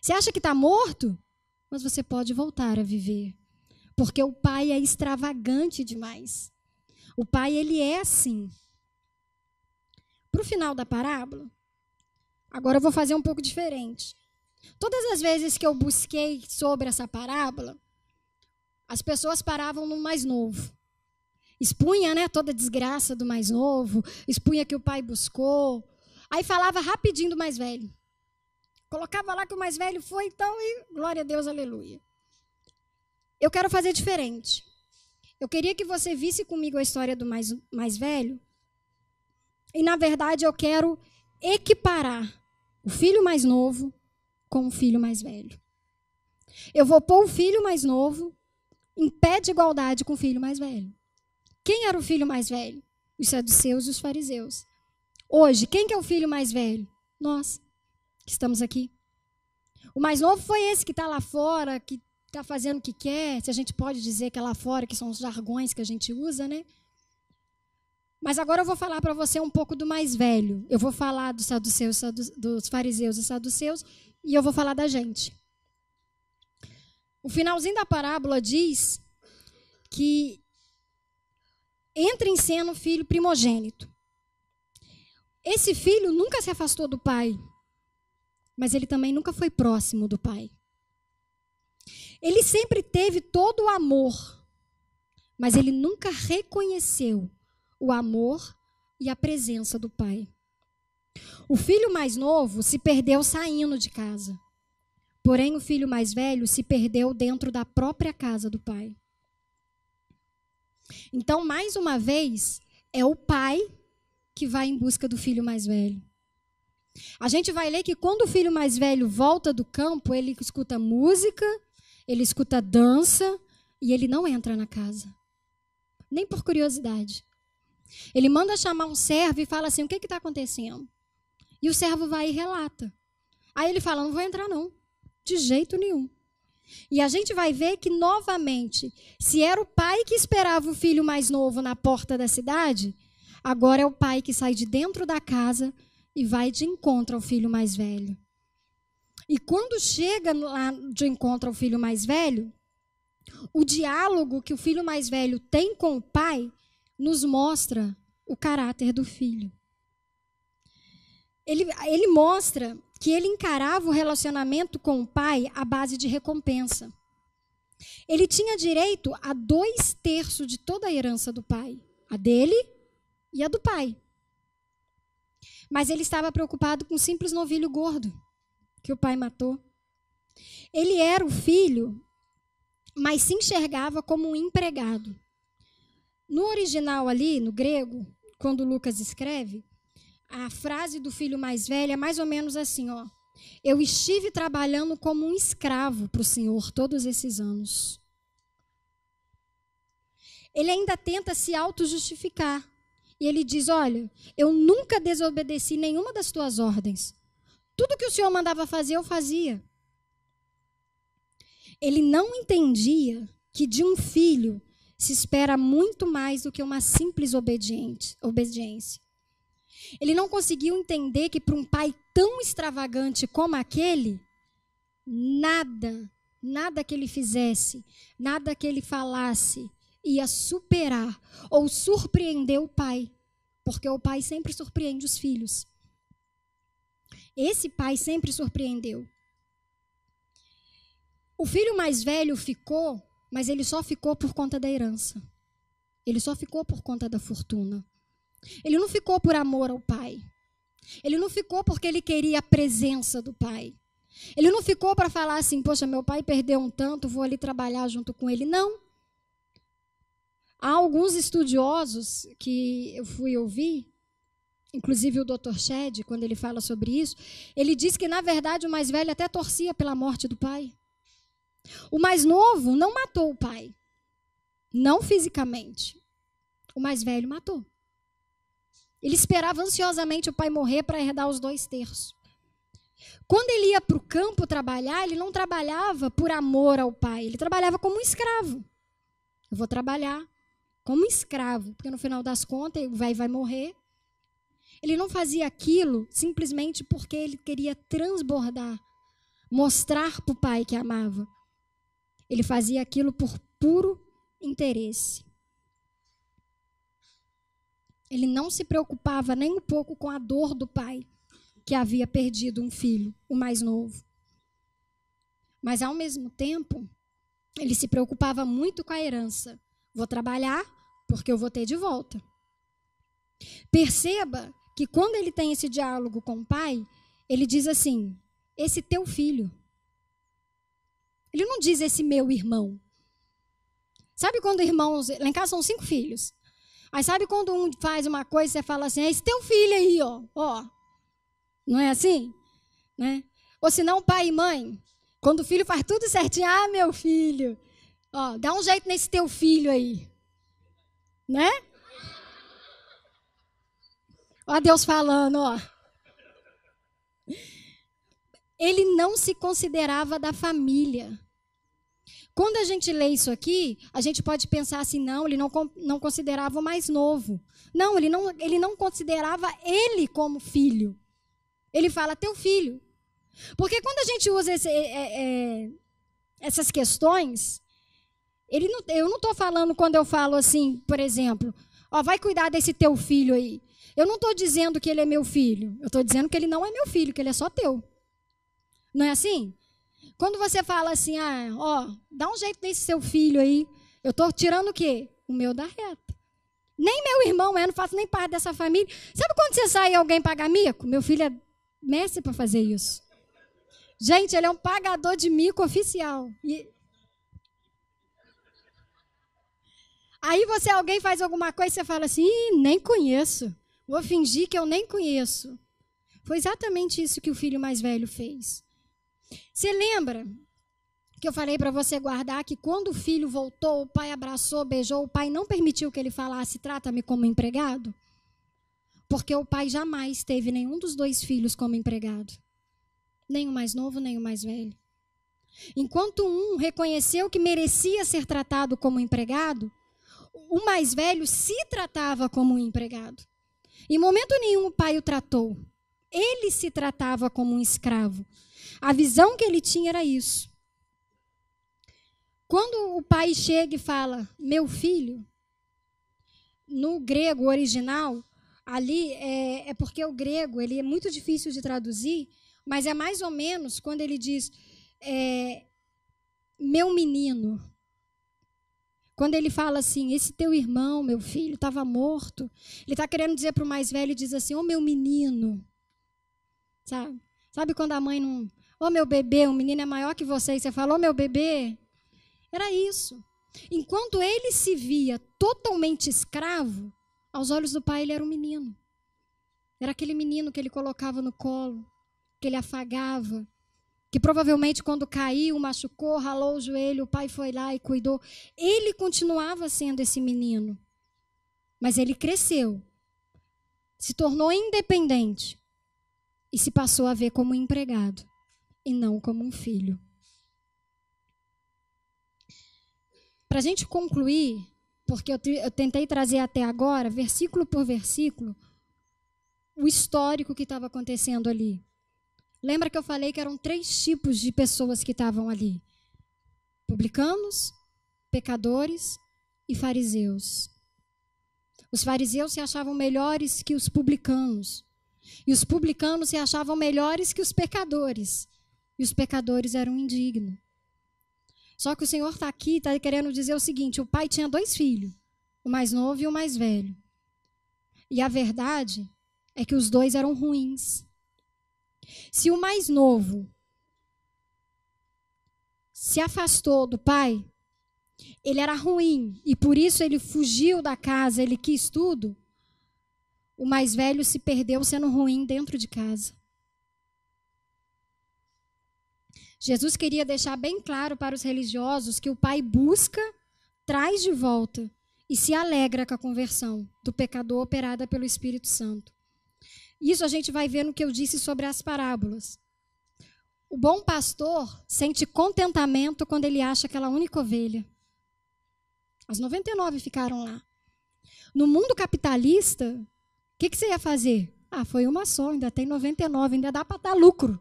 Você acha que está morto? mas você pode voltar a viver. Porque o pai é extravagante demais. O pai, ele é assim. Para o final da parábola, agora eu vou fazer um pouco diferente. Todas as vezes que eu busquei sobre essa parábola, as pessoas paravam no mais novo. Expunha né, toda a desgraça do mais novo, expunha que o pai buscou. Aí falava rapidinho do mais velho. Colocava lá que o mais velho foi, então, e glória a Deus, aleluia. Eu quero fazer diferente. Eu queria que você visse comigo a história do mais, mais velho. E, na verdade, eu quero equiparar o filho mais novo com o filho mais velho. Eu vou pôr o filho mais novo em pé de igualdade com o filho mais velho. Quem era o filho mais velho? Os saduceus e os fariseus. Hoje, quem que é o filho mais velho? Nós que estamos aqui. O mais novo foi esse que está lá fora, que está fazendo o que quer, se a gente pode dizer que é lá fora, que são os jargões que a gente usa, né? Mas agora eu vou falar para você um pouco do mais velho. Eu vou falar dos saduceus, dos fariseus e saduceus, e eu vou falar da gente. O finalzinho da parábola diz que entra em cena o filho primogênito. Esse filho nunca se afastou do pai mas ele também nunca foi próximo do pai. Ele sempre teve todo o amor, mas ele nunca reconheceu o amor e a presença do pai. O filho mais novo se perdeu saindo de casa. Porém, o filho mais velho se perdeu dentro da própria casa do pai. Então, mais uma vez, é o pai que vai em busca do filho mais velho. A gente vai ler que quando o filho mais velho volta do campo, ele escuta música, ele escuta dança e ele não entra na casa. Nem por curiosidade. Ele manda chamar um servo e fala assim: o que está acontecendo? E o servo vai e relata. Aí ele fala: não vou entrar, não. De jeito nenhum. E a gente vai ver que, novamente, se era o pai que esperava o filho mais novo na porta da cidade, agora é o pai que sai de dentro da casa e vai de encontro ao filho mais velho. E quando chega lá de encontro ao filho mais velho, o diálogo que o filho mais velho tem com o pai nos mostra o caráter do filho. Ele, ele mostra que ele encarava o relacionamento com o pai à base de recompensa. Ele tinha direito a dois terços de toda a herança do pai, a dele e a do pai. Mas ele estava preocupado com um simples novilho gordo que o pai matou. Ele era o filho, mas se enxergava como um empregado. No original ali, no grego, quando Lucas escreve, a frase do filho mais velho é mais ou menos assim, ó. Eu estive trabalhando como um escravo para o Senhor todos esses anos. Ele ainda tenta se auto-justificar. E ele diz: Olha, eu nunca desobedeci nenhuma das tuas ordens. Tudo que o Senhor mandava fazer, eu fazia. Ele não entendia que de um filho se espera muito mais do que uma simples obediência. Ele não conseguiu entender que para um pai tão extravagante como aquele, nada, nada que ele fizesse, nada que ele falasse ia superar ou surpreender o pai, porque o pai sempre surpreende os filhos. Esse pai sempre surpreendeu. O filho mais velho ficou, mas ele só ficou por conta da herança. Ele só ficou por conta da fortuna. Ele não ficou por amor ao pai. Ele não ficou porque ele queria a presença do pai. Ele não ficou para falar assim, poxa, meu pai perdeu um tanto, vou ali trabalhar junto com ele. Não. Há alguns estudiosos que eu fui ouvir, inclusive o Dr. Shed, quando ele fala sobre isso, ele diz que, na verdade, o mais velho até torcia pela morte do pai. O mais novo não matou o pai. Não fisicamente. O mais velho matou. Ele esperava ansiosamente o pai morrer para herdar os dois terços. Quando ele ia para o campo trabalhar, ele não trabalhava por amor ao pai, ele trabalhava como um escravo. Eu vou trabalhar como escravo, porque no final das contas o vai vai morrer. Ele não fazia aquilo simplesmente porque ele queria transbordar, mostrar para o pai que amava. Ele fazia aquilo por puro interesse. Ele não se preocupava nem um pouco com a dor do pai, que havia perdido um filho, o mais novo. Mas, ao mesmo tempo, ele se preocupava muito com a herança. Vou trabalhar porque eu vou ter de volta. Perceba que quando ele tem esse diálogo com o pai, ele diz assim: esse teu filho. Ele não diz esse meu irmão. Sabe quando irmãos. Lá em casa são cinco filhos. Aí sabe quando um faz uma coisa, você fala assim, é esse teu filho aí, ó, ó. Não é assim? Né? Ou se não, pai e mãe, quando o filho faz tudo certinho, ah, meu filho, ó, dá um jeito nesse teu filho aí. Né? Ó Deus falando, ó. Ele não se considerava da família. Quando a gente lê isso aqui, a gente pode pensar assim, não, ele não, não considerava o mais novo. Não, ele não, ele não considerava ele como filho. Ele fala teu filho. Porque quando a gente usa esse, é, é, essas questões, ele não, eu não estou falando quando eu falo assim, por exemplo, ó, vai cuidar desse teu filho aí. Eu não estou dizendo que ele é meu filho. Eu estou dizendo que ele não é meu filho, que ele é só teu. Não é assim? Quando você fala assim, ah, ó, dá um jeito nesse seu filho aí, eu estou tirando o quê? O meu da reta. Nem meu irmão é, não faço nem parte dessa família. Sabe quando você sai e alguém paga mico? Meu filho é mestre para fazer isso. Gente, ele é um pagador de mico oficial. E... Aí você, alguém faz alguma coisa e você fala assim, nem conheço. Vou fingir que eu nem conheço. Foi exatamente isso que o filho mais velho fez. Você lembra que eu falei para você guardar que quando o filho voltou, o pai abraçou, beijou, o pai não permitiu que ele falasse: trata-me como empregado? Porque o pai jamais teve nenhum dos dois filhos como empregado, nem o mais novo, nem o mais velho. Enquanto um reconheceu que merecia ser tratado como empregado, o mais velho se tratava como um empregado. Em momento nenhum o pai o tratou. Ele se tratava como um escravo. A visão que ele tinha era isso. Quando o pai chega e fala, meu filho, no grego original, ali é, é, porque o grego ele é muito difícil de traduzir, mas é mais ou menos quando ele diz é, meu menino. Quando ele fala assim, esse teu irmão, meu filho, estava morto, ele está querendo dizer para o mais velho, diz assim, ô oh, meu menino. Sabe? Sabe quando a mãe não, Ô meu bebê, um menino é maior que você, e você falou, oh, meu bebê. Era isso. Enquanto ele se via totalmente escravo, aos olhos do pai ele era um menino. Era aquele menino que ele colocava no colo, que ele afagava, que provavelmente quando caiu, machucou, ralou o joelho, o pai foi lá e cuidou. Ele continuava sendo esse menino. Mas ele cresceu, se tornou independente e se passou a ver como empregado e não como um filho. Para a gente concluir, porque eu, eu tentei trazer até agora, versículo por versículo, o histórico que estava acontecendo ali. Lembra que eu falei que eram três tipos de pessoas que estavam ali: publicanos, pecadores e fariseus. Os fariseus se achavam melhores que os publicanos. E os publicanos se achavam melhores que os pecadores. E os pecadores eram indignos. Só que o Senhor está aqui, está querendo dizer o seguinte: o pai tinha dois filhos, o mais novo e o mais velho. E a verdade é que os dois eram ruins. Se o mais novo se afastou do pai, ele era ruim e por isso ele fugiu da casa, ele quis tudo. O mais velho se perdeu sendo ruim dentro de casa. Jesus queria deixar bem claro para os religiosos que o Pai busca, traz de volta e se alegra com a conversão do pecador operada pelo Espírito Santo. Isso a gente vai ver no que eu disse sobre as parábolas. O bom pastor sente contentamento quando ele acha aquela única ovelha. As 99 ficaram lá. No mundo capitalista, o que, que, você ia fazer? Ah, foi uma só, ainda tem 99, ainda dá para dar lucro.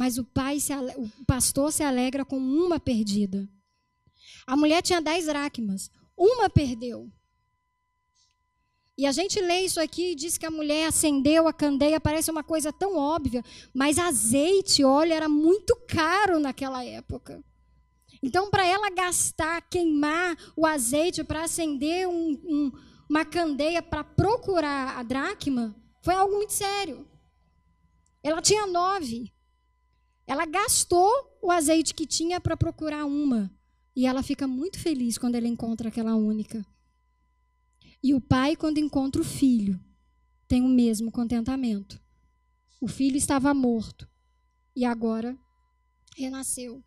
Mas o pai, se, o pastor se alegra com uma perdida. A mulher tinha 10 dracmas, uma perdeu. E a gente lê isso aqui e diz que a mulher acendeu a candeia, parece uma coisa tão óbvia, mas azeite, olha, era muito caro naquela época. Então, para ela gastar, queimar o azeite para acender um, um, uma candeia para procurar a dracma, foi algo muito sério. Ela tinha nove. Ela gastou o azeite que tinha para procurar uma. E ela fica muito feliz quando ela encontra aquela única. E o pai, quando encontra o filho, tem o mesmo contentamento. O filho estava morto e agora renasceu.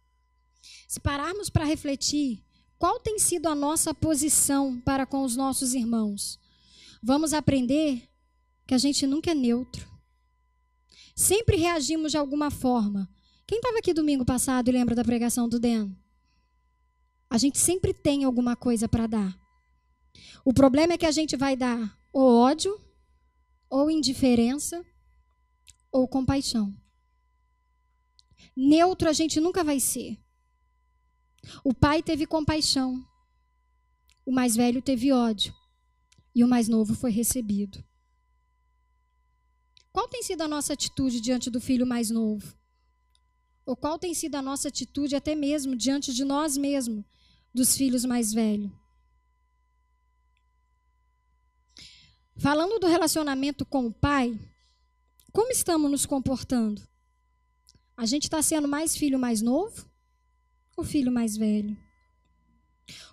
Se pararmos para refletir, qual tem sido a nossa posição para com os nossos irmãos? Vamos aprender que a gente nunca é neutro. Sempre reagimos de alguma forma. Quem estava aqui domingo passado e lembra da pregação do Den? A gente sempre tem alguma coisa para dar. O problema é que a gente vai dar ou ódio, ou indiferença, ou compaixão. Neutro a gente nunca vai ser. O pai teve compaixão, o mais velho teve ódio, e o mais novo foi recebido. Qual tem sido a nossa atitude diante do filho mais novo? Ou qual tem sido a nossa atitude até mesmo diante de nós mesmos, dos filhos mais velhos? Falando do relacionamento com o pai, como estamos nos comportando? A gente está sendo mais filho mais novo ou filho mais velho?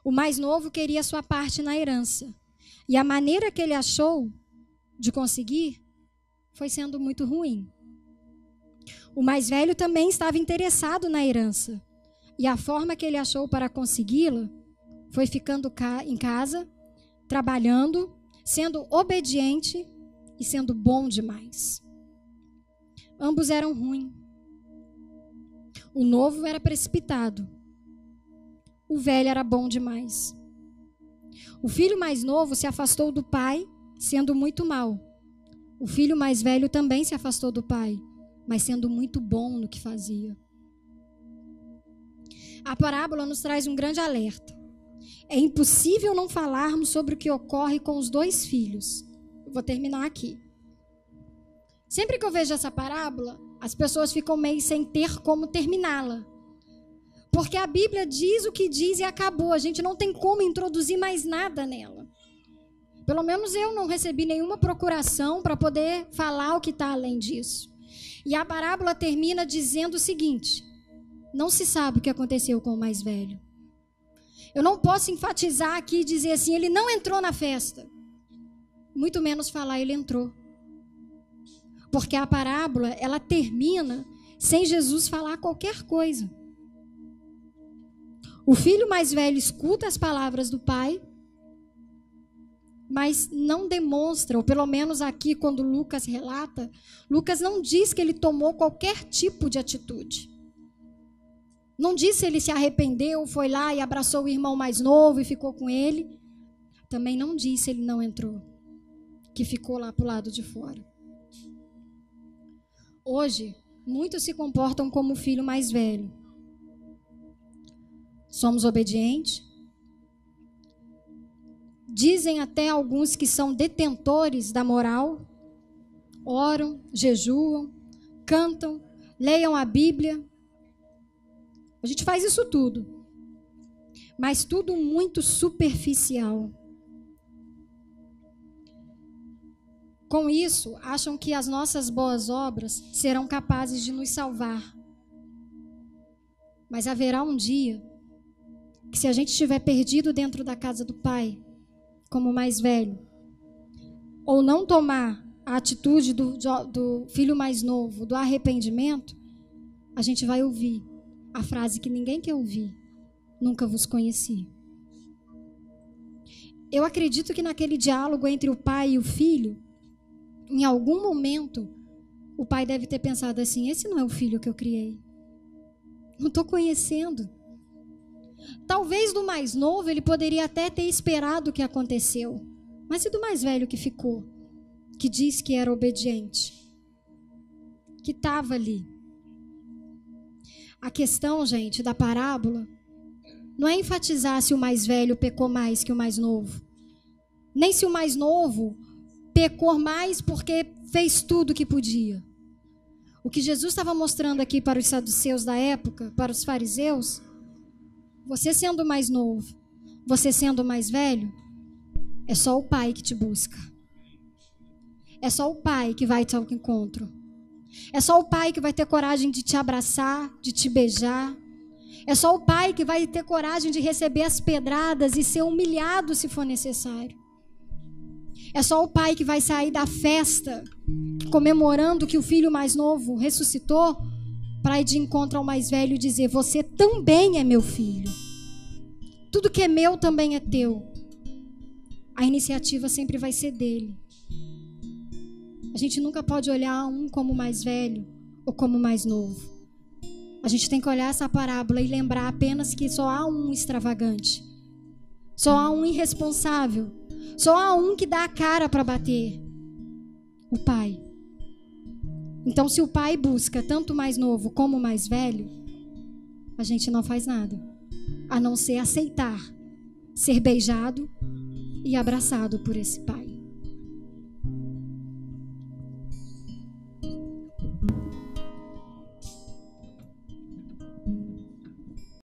O mais novo queria sua parte na herança. E a maneira que ele achou de conseguir foi sendo muito ruim. O mais velho também estava interessado na herança. E a forma que ele achou para consegui-la foi ficando em casa, trabalhando sendo obediente e sendo bom demais. Ambos eram ruins. O novo era precipitado. O velho era bom demais. O filho mais novo se afastou do pai, sendo muito mal. O filho mais velho também se afastou do pai, mas sendo muito bom no que fazia. A parábola nos traz um grande alerta. É impossível não falarmos sobre o que ocorre com os dois filhos. vou terminar aqui. Sempre que eu vejo essa parábola, as pessoas ficam meio sem ter como terminá-la. Porque a Bíblia diz o que diz e acabou. A gente não tem como introduzir mais nada nela. Pelo menos eu não recebi nenhuma procuração para poder falar o que está além disso. E a parábola termina dizendo o seguinte: não se sabe o que aconteceu com o mais velho. Eu não posso enfatizar aqui e dizer assim, ele não entrou na festa. Muito menos falar ele entrou. Porque a parábola, ela termina sem Jesus falar qualquer coisa. O filho mais velho escuta as palavras do pai, mas não demonstra, ou pelo menos aqui quando Lucas relata, Lucas não diz que ele tomou qualquer tipo de atitude. Não diz se ele se arrependeu, foi lá e abraçou o irmão mais novo e ficou com ele. Também não diz se ele não entrou, que ficou lá para o lado de fora. Hoje, muitos se comportam como o filho mais velho. Somos obedientes. Dizem até alguns que são detentores da moral. Oram, jejuam, cantam, leiam a Bíblia. A gente faz isso tudo. Mas tudo muito superficial. Com isso, acham que as nossas boas obras serão capazes de nos salvar. Mas haverá um dia que, se a gente estiver perdido dentro da casa do Pai, como mais velho, ou não tomar a atitude do, do filho mais novo, do arrependimento, a gente vai ouvir a frase que ninguém quer ouvir: Nunca vos conheci. Eu acredito que naquele diálogo entre o pai e o filho, em algum momento, o pai deve ter pensado assim: esse não é o filho que eu criei. Não estou conhecendo. Talvez do mais novo ele poderia até ter esperado o que aconteceu. Mas e do mais velho que ficou? Que diz que era obediente? Que estava ali. A questão, gente, da parábola não é enfatizar se o mais velho pecou mais que o mais novo. Nem se o mais novo pecou mais porque fez tudo o que podia. O que Jesus estava mostrando aqui para os saduceus da época, para os fariseus, você sendo mais novo, você sendo mais velho, é só o Pai que te busca. É só o Pai que vai te ao encontro. É só o Pai que vai ter coragem de te abraçar, de te beijar. É só o Pai que vai ter coragem de receber as pedradas e ser humilhado se for necessário. É só o pai que vai sair da festa comemorando que o filho mais novo ressuscitou para ir de encontro ao mais velho e dizer: Você também é meu filho. Tudo que é meu também é teu. A iniciativa sempre vai ser dele. A gente nunca pode olhar um como mais velho ou como mais novo. A gente tem que olhar essa parábola e lembrar apenas que só há um extravagante. Só há um irresponsável só há um que dá a cara para bater: o pai. Então, se o pai busca tanto mais novo como mais velho, a gente não faz nada a não ser aceitar ser beijado e abraçado por esse pai.